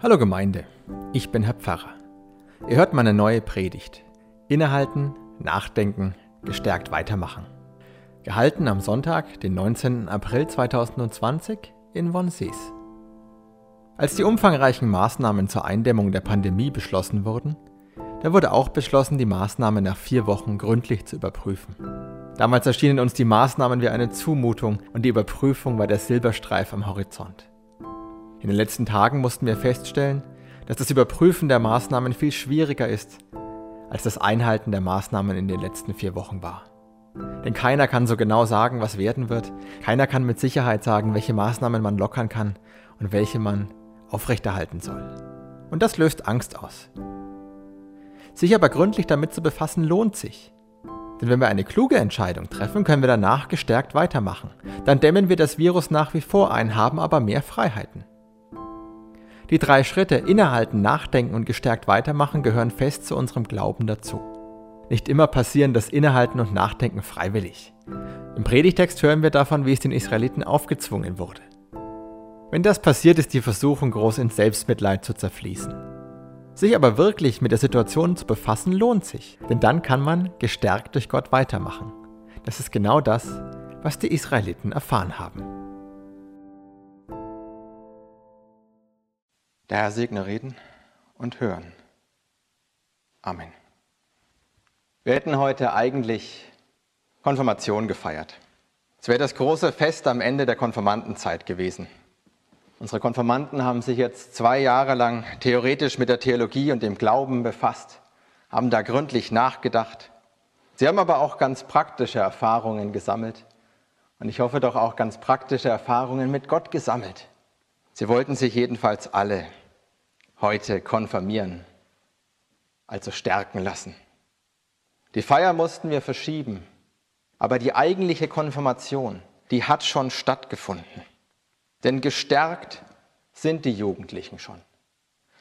Hallo Gemeinde, ich bin Herr Pfarrer. Ihr hört meine neue Predigt. Innehalten, nachdenken, gestärkt weitermachen. Gehalten am Sonntag, den 19. April 2020 in Wonsees. Als die umfangreichen Maßnahmen zur Eindämmung der Pandemie beschlossen wurden, da wurde auch beschlossen, die Maßnahmen nach vier Wochen gründlich zu überprüfen. Damals erschienen uns die Maßnahmen wie eine Zumutung und die Überprüfung war der Silberstreif am Horizont. In den letzten Tagen mussten wir feststellen, dass das Überprüfen der Maßnahmen viel schwieriger ist, als das Einhalten der Maßnahmen in den letzten vier Wochen war. Denn keiner kann so genau sagen, was werden wird. Keiner kann mit Sicherheit sagen, welche Maßnahmen man lockern kann und welche man aufrechterhalten soll. Und das löst Angst aus. Sich aber gründlich damit zu befassen, lohnt sich. Denn wenn wir eine kluge Entscheidung treffen, können wir danach gestärkt weitermachen. Dann dämmen wir das Virus nach wie vor ein, haben aber mehr Freiheiten. Die drei Schritte Innehalten, Nachdenken und gestärkt weitermachen gehören fest zu unserem Glauben dazu. Nicht immer passieren das Innehalten und Nachdenken freiwillig. Im Predigtext hören wir davon, wie es den Israeliten aufgezwungen wurde. Wenn das passiert, ist die Versuchung groß ins Selbstmitleid zu zerfließen. Sich aber wirklich mit der Situation zu befassen, lohnt sich, denn dann kann man gestärkt durch Gott weitermachen. Das ist genau das, was die Israeliten erfahren haben. Der Herr segne reden und hören. Amen. Wir hätten heute eigentlich Konfirmation gefeiert. Es wäre das große Fest am Ende der Konfirmandenzeit gewesen. Unsere Konfirmanden haben sich jetzt zwei Jahre lang theoretisch mit der Theologie und dem Glauben befasst, haben da gründlich nachgedacht. Sie haben aber auch ganz praktische Erfahrungen gesammelt und ich hoffe doch auch ganz praktische Erfahrungen mit Gott gesammelt. Sie wollten sich jedenfalls alle heute konfirmieren, also stärken lassen. Die Feier mussten wir verschieben, aber die eigentliche Konfirmation, die hat schon stattgefunden. Denn gestärkt sind die Jugendlichen schon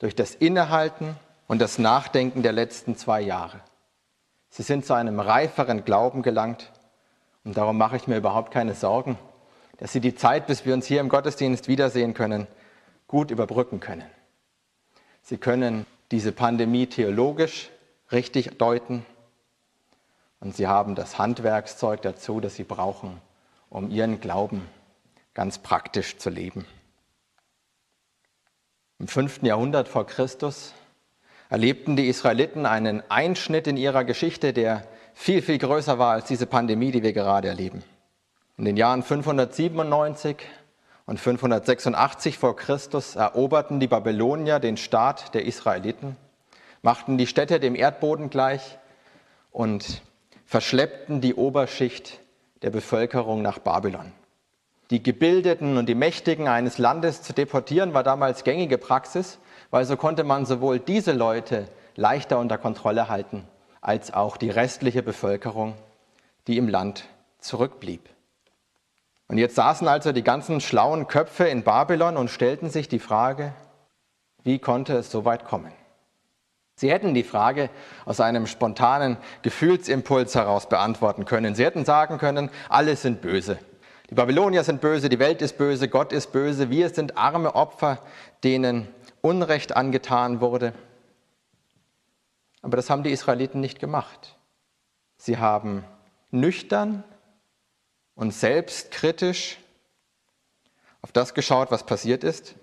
durch das Innehalten und das Nachdenken der letzten zwei Jahre. Sie sind zu einem reiferen Glauben gelangt und darum mache ich mir überhaupt keine Sorgen, dass sie die Zeit, bis wir uns hier im Gottesdienst wiedersehen können, gut überbrücken können. Sie können diese Pandemie theologisch richtig deuten und sie haben das Handwerkszeug dazu, das sie brauchen, um ihren Glauben ganz praktisch zu leben. Im 5. Jahrhundert vor Christus erlebten die Israeliten einen Einschnitt in ihrer Geschichte, der viel, viel größer war als diese Pandemie, die wir gerade erleben. In den Jahren 597 und 586 vor Christus eroberten die Babylonier den Staat der Israeliten, machten die Städte dem Erdboden gleich und verschleppten die Oberschicht der Bevölkerung nach Babylon. Die Gebildeten und die Mächtigen eines Landes zu deportieren war damals gängige Praxis, weil so konnte man sowohl diese Leute leichter unter Kontrolle halten, als auch die restliche Bevölkerung, die im Land zurückblieb. Und jetzt saßen also die ganzen schlauen Köpfe in Babylon und stellten sich die Frage, wie konnte es so weit kommen? Sie hätten die Frage aus einem spontanen Gefühlsimpuls heraus beantworten können. Sie hätten sagen können, alle sind böse. Die Babylonier sind böse, die Welt ist böse, Gott ist böse, wir sind arme Opfer, denen Unrecht angetan wurde. Aber das haben die Israeliten nicht gemacht. Sie haben nüchtern und selbstkritisch auf das geschaut, was passiert ist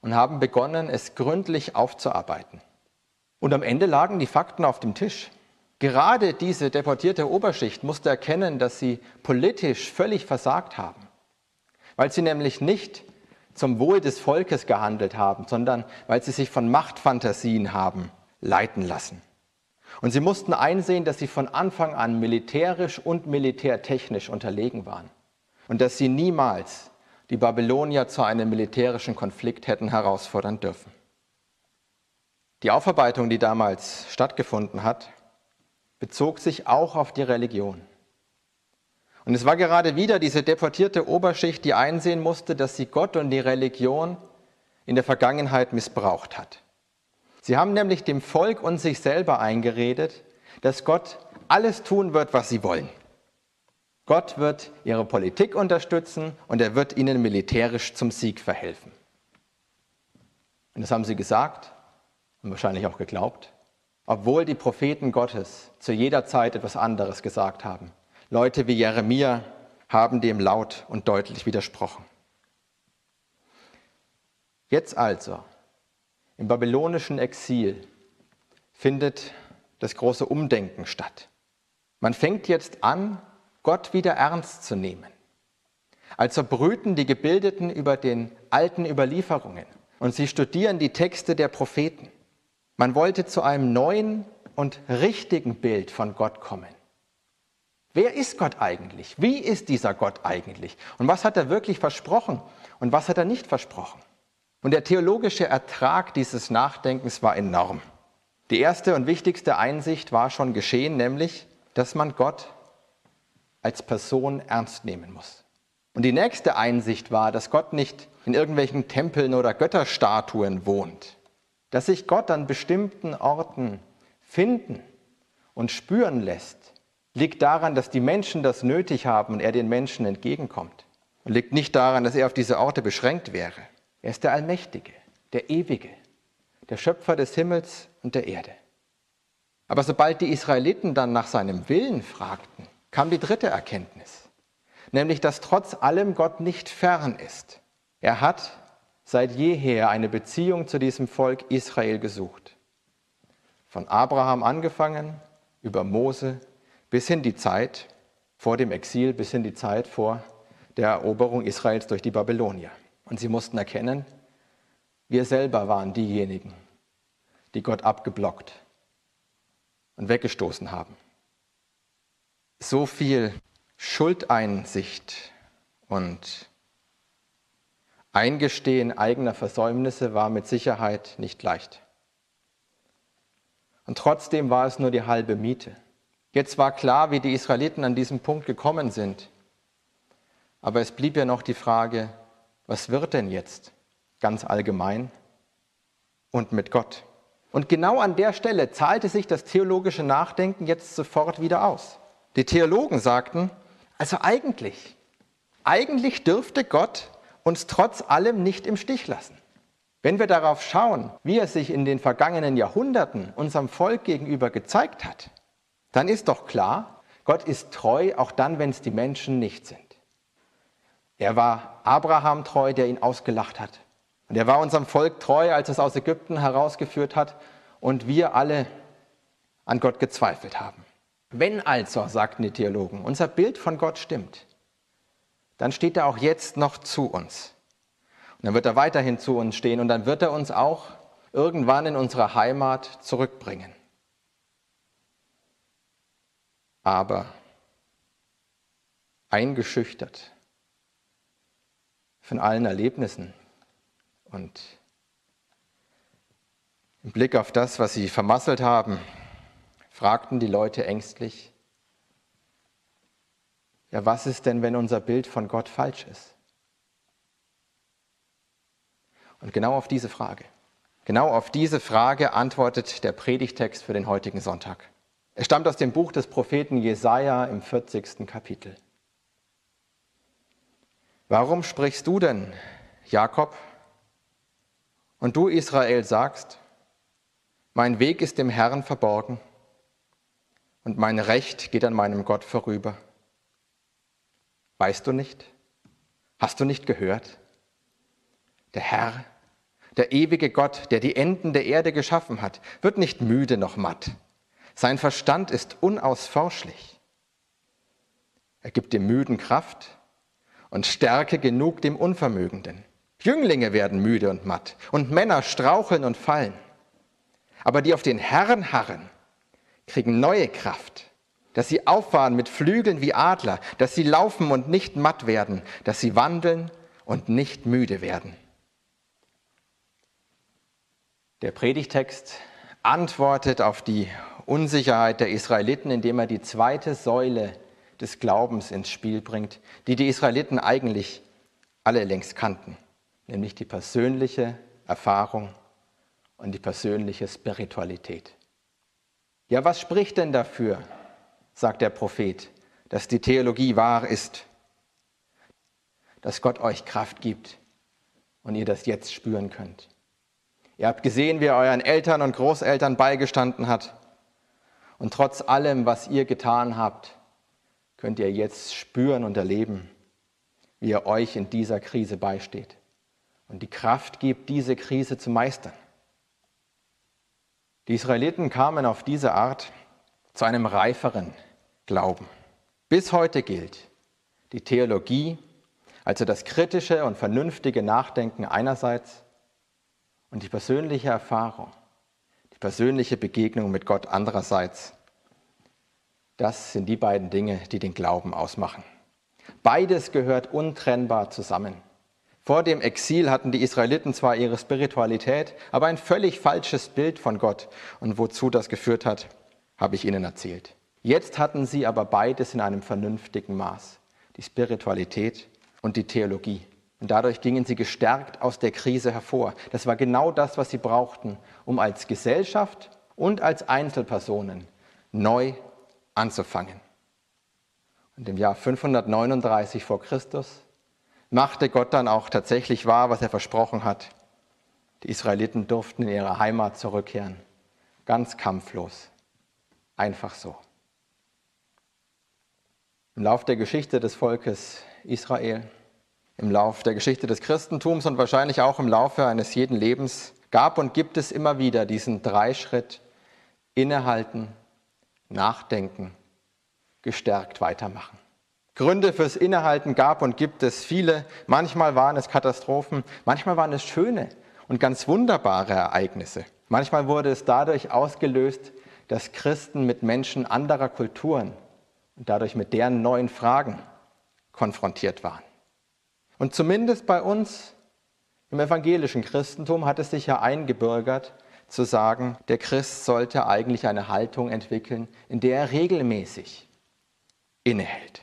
und haben begonnen, es gründlich aufzuarbeiten. Und am Ende lagen die Fakten auf dem Tisch. Gerade diese deportierte Oberschicht musste erkennen, dass sie politisch völlig versagt haben, weil sie nämlich nicht zum Wohl des Volkes gehandelt haben, sondern weil sie sich von Machtfantasien haben leiten lassen. Und sie mussten einsehen, dass sie von Anfang an militärisch und militärtechnisch unterlegen waren und dass sie niemals die Babylonier zu einem militärischen Konflikt hätten herausfordern dürfen. Die Aufarbeitung, die damals stattgefunden hat, bezog sich auch auf die Religion. Und es war gerade wieder diese deportierte Oberschicht, die einsehen musste, dass sie Gott und die Religion in der Vergangenheit missbraucht hat. Sie haben nämlich dem Volk und sich selber eingeredet, dass Gott alles tun wird, was sie wollen. Gott wird ihre Politik unterstützen und er wird ihnen militärisch zum Sieg verhelfen. Und das haben sie gesagt und wahrscheinlich auch geglaubt, obwohl die Propheten Gottes zu jeder Zeit etwas anderes gesagt haben. Leute wie Jeremia haben dem laut und deutlich widersprochen. Jetzt also, im babylonischen Exil, findet das große Umdenken statt. Man fängt jetzt an, Gott wieder ernst zu nehmen. Also brüten die Gebildeten über den alten Überlieferungen und sie studieren die Texte der Propheten. Man wollte zu einem neuen und richtigen Bild von Gott kommen. Wer ist Gott eigentlich? Wie ist dieser Gott eigentlich? Und was hat er wirklich versprochen und was hat er nicht versprochen? Und der theologische Ertrag dieses Nachdenkens war enorm. Die erste und wichtigste Einsicht war schon geschehen, nämlich, dass man Gott als Person ernst nehmen muss. Und die nächste Einsicht war, dass Gott nicht in irgendwelchen Tempeln oder Götterstatuen wohnt, dass sich Gott an bestimmten Orten finden und spüren lässt, liegt daran, dass die Menschen das nötig haben und er den Menschen entgegenkommt. Und liegt nicht daran, dass er auf diese Orte beschränkt wäre. Er ist der Allmächtige, der Ewige, der Schöpfer des Himmels und der Erde. Aber sobald die Israeliten dann nach seinem Willen fragten, kam die dritte Erkenntnis, nämlich dass trotz allem Gott nicht fern ist. Er hat seit jeher eine Beziehung zu diesem Volk Israel gesucht. Von Abraham angefangen, über Mose, bis hin die Zeit vor dem Exil, bis hin die Zeit vor der Eroberung Israels durch die Babylonier. Und sie mussten erkennen, wir selber waren diejenigen, die Gott abgeblockt und weggestoßen haben. So viel Schuldeinsicht und Eingestehen eigener Versäumnisse war mit Sicherheit nicht leicht. Und trotzdem war es nur die halbe Miete. Jetzt war klar, wie die Israeliten an diesem Punkt gekommen sind. Aber es blieb ja noch die Frage, was wird denn jetzt ganz allgemein und mit Gott? Und genau an der Stelle zahlte sich das theologische Nachdenken jetzt sofort wieder aus. Die Theologen sagten, also eigentlich, eigentlich dürfte Gott uns trotz allem nicht im Stich lassen. Wenn wir darauf schauen, wie er sich in den vergangenen Jahrhunderten unserem Volk gegenüber gezeigt hat, dann ist doch klar, Gott ist treu, auch dann, wenn es die Menschen nicht sind. Er war Abraham treu, der ihn ausgelacht hat. Und er war unserem Volk treu, als es aus Ägypten herausgeführt hat und wir alle an Gott gezweifelt haben. Wenn also, sagten die Theologen, unser Bild von Gott stimmt, dann steht er auch jetzt noch zu uns. Und dann wird er weiterhin zu uns stehen und dann wird er uns auch irgendwann in unsere Heimat zurückbringen. Aber eingeschüchtert von allen Erlebnissen und im Blick auf das, was sie vermasselt haben, fragten die Leute ängstlich, ja, was ist denn, wenn unser Bild von Gott falsch ist? Und genau auf diese Frage, genau auf diese Frage antwortet der Predigtext für den heutigen Sonntag. Er stammt aus dem Buch des Propheten Jesaja im 40. Kapitel. Warum sprichst du denn, Jakob, und du, Israel, sagst, mein Weg ist dem Herrn verborgen und mein Recht geht an meinem Gott vorüber? Weißt du nicht? Hast du nicht gehört? Der Herr, der ewige Gott, der die Enden der Erde geschaffen hat, wird nicht müde noch matt. Sein Verstand ist unausforschlich. Er gibt dem Müden Kraft und Stärke genug dem Unvermögenden. Jünglinge werden müde und matt und Männer straucheln und fallen. Aber die auf den Herrn harren, kriegen neue Kraft, dass sie auffahren mit Flügeln wie Adler, dass sie laufen und nicht matt werden, dass sie wandeln und nicht müde werden. Der Predigtext antwortet auf die Unsicherheit der Israeliten, indem er die zweite Säule des Glaubens ins Spiel bringt, die die Israeliten eigentlich alle längst kannten, nämlich die persönliche Erfahrung und die persönliche Spiritualität. Ja, was spricht denn dafür, sagt der Prophet, dass die Theologie wahr ist, dass Gott euch Kraft gibt und ihr das jetzt spüren könnt? Ihr habt gesehen, wie er euren Eltern und Großeltern beigestanden hat. Und trotz allem, was ihr getan habt, könnt ihr jetzt spüren und erleben, wie er euch in dieser Krise beisteht und die Kraft gibt, diese Krise zu meistern. Die Israeliten kamen auf diese Art zu einem reiferen Glauben. Bis heute gilt die Theologie, also das kritische und vernünftige Nachdenken einerseits und die persönliche Erfahrung, die persönliche Begegnung mit Gott andererseits. Das sind die beiden Dinge, die den Glauben ausmachen. Beides gehört untrennbar zusammen. Vor dem Exil hatten die Israeliten zwar ihre Spiritualität, aber ein völlig falsches Bild von Gott. Und wozu das geführt hat, habe ich Ihnen erzählt. Jetzt hatten sie aber beides in einem vernünftigen Maß. Die Spiritualität und die Theologie. Und dadurch gingen sie gestärkt aus der Krise hervor. Das war genau das, was sie brauchten, um als Gesellschaft und als Einzelpersonen neu anzufangen. Und im Jahr 539 vor Christus machte Gott dann auch tatsächlich wahr, was er versprochen hat. Die Israeliten durften in ihre Heimat zurückkehren, ganz kampflos, einfach so. Im Lauf der Geschichte des Volkes Israel im Lauf der Geschichte des Christentums und wahrscheinlich auch im Laufe eines jeden Lebens gab und gibt es immer wieder diesen Dreischritt innehalten, nachdenken, gestärkt weitermachen. Gründe fürs Innehalten gab und gibt es viele. Manchmal waren es Katastrophen, manchmal waren es schöne und ganz wunderbare Ereignisse. Manchmal wurde es dadurch ausgelöst, dass Christen mit Menschen anderer Kulturen und dadurch mit deren neuen Fragen konfrontiert waren. Und zumindest bei uns im evangelischen Christentum hat es sich ja eingebürgert, zu sagen, der Christ sollte eigentlich eine Haltung entwickeln, in der er regelmäßig innehält.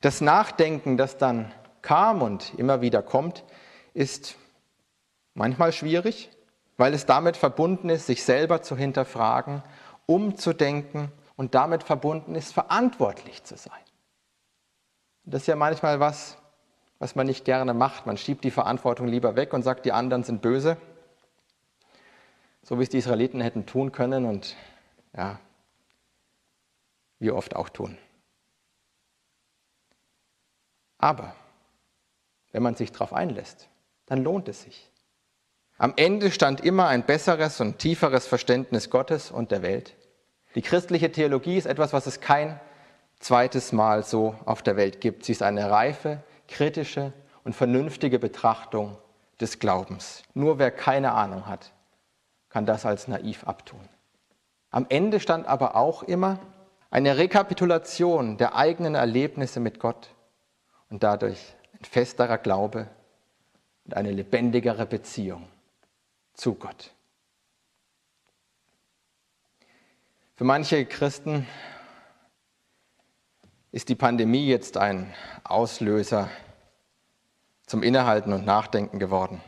Das Nachdenken, das dann kam und immer wieder kommt, ist manchmal schwierig, weil es damit verbunden ist, sich selber zu hinterfragen, umzudenken und damit verbunden ist, verantwortlich zu sein. Das ist ja manchmal was, was man nicht gerne macht. Man schiebt die Verantwortung lieber weg und sagt, die anderen sind böse, so wie es die Israeliten hätten tun können und ja, wir oft auch tun. Aber wenn man sich darauf einlässt, dann lohnt es sich. Am Ende stand immer ein besseres und tieferes Verständnis Gottes und der Welt. Die christliche Theologie ist etwas, was es kein zweites Mal so auf der Welt gibt. Sie ist eine reife, kritische und vernünftige Betrachtung des Glaubens. Nur wer keine Ahnung hat, kann das als naiv abtun. Am Ende stand aber auch immer eine Rekapitulation der eigenen Erlebnisse mit Gott und dadurch ein festerer Glaube und eine lebendigere Beziehung zu Gott. Für manche Christen ist die Pandemie jetzt ein Auslöser zum Innehalten und Nachdenken geworden.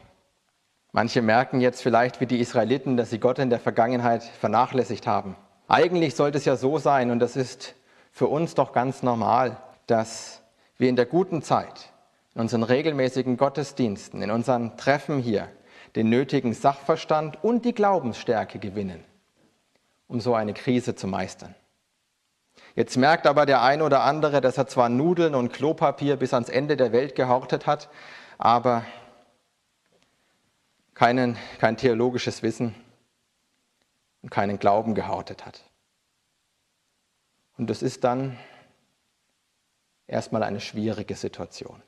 Manche merken jetzt vielleicht wie die Israeliten, dass sie Gott in der Vergangenheit vernachlässigt haben. Eigentlich sollte es ja so sein, und das ist für uns doch ganz normal, dass wir in der guten Zeit, in unseren regelmäßigen Gottesdiensten, in unseren Treffen hier, den nötigen Sachverstand und die Glaubensstärke gewinnen, um so eine Krise zu meistern. Jetzt merkt aber der eine oder andere, dass er zwar Nudeln und Klopapier bis ans Ende der Welt gehortet hat, aber keinen, kein theologisches Wissen und keinen Glauben gehortet hat. Und das ist dann erstmal eine schwierige Situation.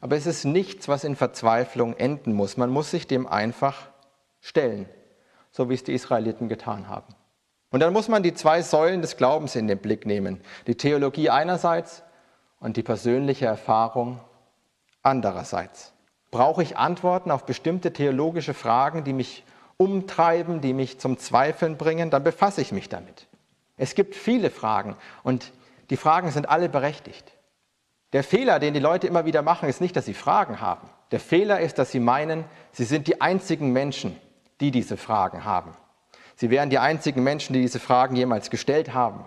Aber es ist nichts, was in Verzweiflung enden muss. Man muss sich dem einfach stellen, so wie es die Israeliten getan haben. Und dann muss man die zwei Säulen des Glaubens in den Blick nehmen. Die Theologie einerseits und die persönliche Erfahrung andererseits. Brauche ich Antworten auf bestimmte theologische Fragen, die mich umtreiben, die mich zum Zweifeln bringen, dann befasse ich mich damit. Es gibt viele Fragen und die Fragen sind alle berechtigt. Der Fehler, den die Leute immer wieder machen, ist nicht, dass sie Fragen haben. Der Fehler ist, dass sie meinen, sie sind die einzigen Menschen, die diese Fragen haben. Sie wären die einzigen Menschen, die diese Fragen jemals gestellt haben,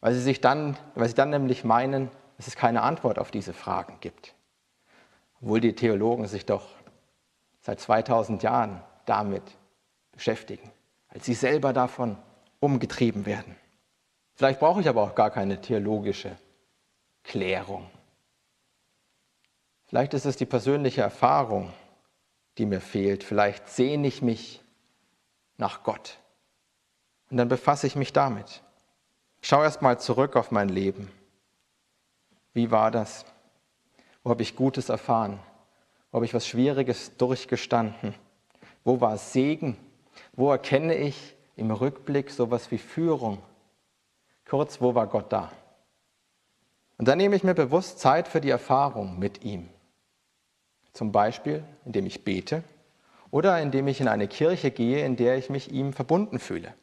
weil sie, sich dann, weil sie dann nämlich meinen, dass es keine Antwort auf diese Fragen gibt. Obwohl die Theologen sich doch seit 2000 Jahren damit beschäftigen, weil sie selber davon umgetrieben werden. Vielleicht brauche ich aber auch gar keine theologische Klärung. Vielleicht ist es die persönliche Erfahrung, die mir fehlt. Vielleicht sehne ich mich nach Gott. Und dann befasse ich mich damit. Ich schaue erst mal zurück auf mein Leben. Wie war das? Wo habe ich Gutes erfahren? Wo habe ich was Schwieriges durchgestanden? Wo war Segen? Wo erkenne ich im Rückblick sowas wie Führung? Kurz, wo war Gott da? Und dann nehme ich mir bewusst Zeit für die Erfahrung mit ihm. Zum Beispiel, indem ich bete oder indem ich in eine Kirche gehe, in der ich mich ihm verbunden fühle.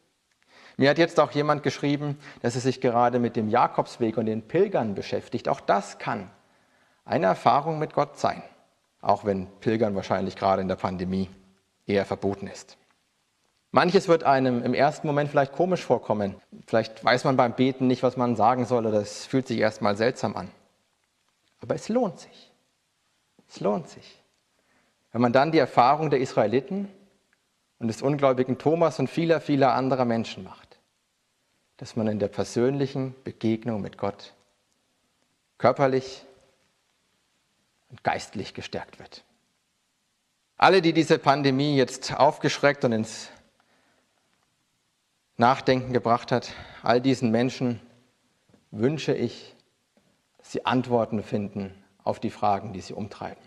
Mir hat jetzt auch jemand geschrieben, dass er sich gerade mit dem Jakobsweg und den Pilgern beschäftigt. Auch das kann eine Erfahrung mit Gott sein, auch wenn Pilgern wahrscheinlich gerade in der Pandemie eher verboten ist. Manches wird einem im ersten Moment vielleicht komisch vorkommen. Vielleicht weiß man beim Beten nicht, was man sagen soll oder es fühlt sich erstmal seltsam an. Aber es lohnt sich. Es lohnt sich. Wenn man dann die Erfahrung der Israeliten und des ungläubigen Thomas und vieler, vieler anderer Menschen macht, dass man in der persönlichen Begegnung mit Gott körperlich und geistlich gestärkt wird. Alle, die diese Pandemie jetzt aufgeschreckt und ins Nachdenken gebracht hat, all diesen Menschen wünsche ich, dass sie Antworten finden auf die Fragen, die sie umtreiben.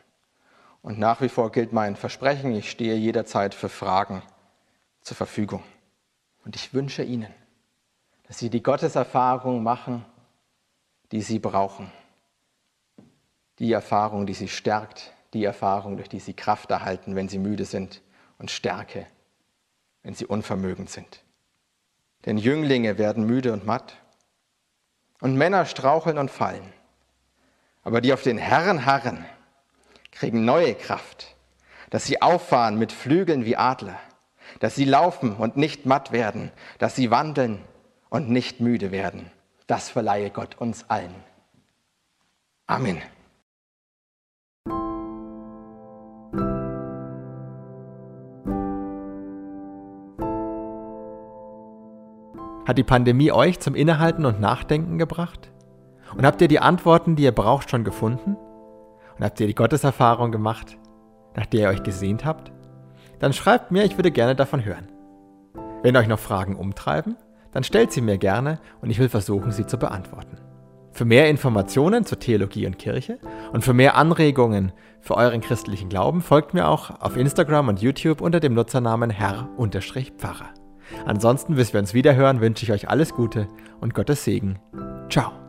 Und nach wie vor gilt mein Versprechen, ich stehe jederzeit für Fragen zur Verfügung. Und ich wünsche Ihnen, dass Sie die Gotteserfahrung machen, die Sie brauchen. Die Erfahrung, die Sie stärkt, die Erfahrung, durch die Sie Kraft erhalten, wenn Sie müde sind und Stärke, wenn Sie unvermögend sind. Denn Jünglinge werden müde und matt und Männer straucheln und fallen. Aber die auf den Herrn harren, kriegen neue Kraft, dass sie auffahren mit Flügeln wie Adler, dass sie laufen und nicht matt werden, dass sie wandeln und nicht müde werden. Das verleihe Gott uns allen. Amen. Hat die Pandemie euch zum Innehalten und Nachdenken gebracht? Und habt ihr die Antworten, die ihr braucht, schon gefunden? Und habt ihr die Gotteserfahrung gemacht, nach der ihr euch gesehnt habt? Dann schreibt mir, ich würde gerne davon hören. Wenn euch noch Fragen umtreiben, dann stellt sie mir gerne und ich will versuchen, sie zu beantworten. Für mehr Informationen zur Theologie und Kirche und für mehr Anregungen für euren christlichen Glauben folgt mir auch auf Instagram und YouTube unter dem Nutzernamen Herr-Pfarrer. Ansonsten, bis wir uns wiederhören, wünsche ich euch alles Gute und Gottes Segen. Ciao.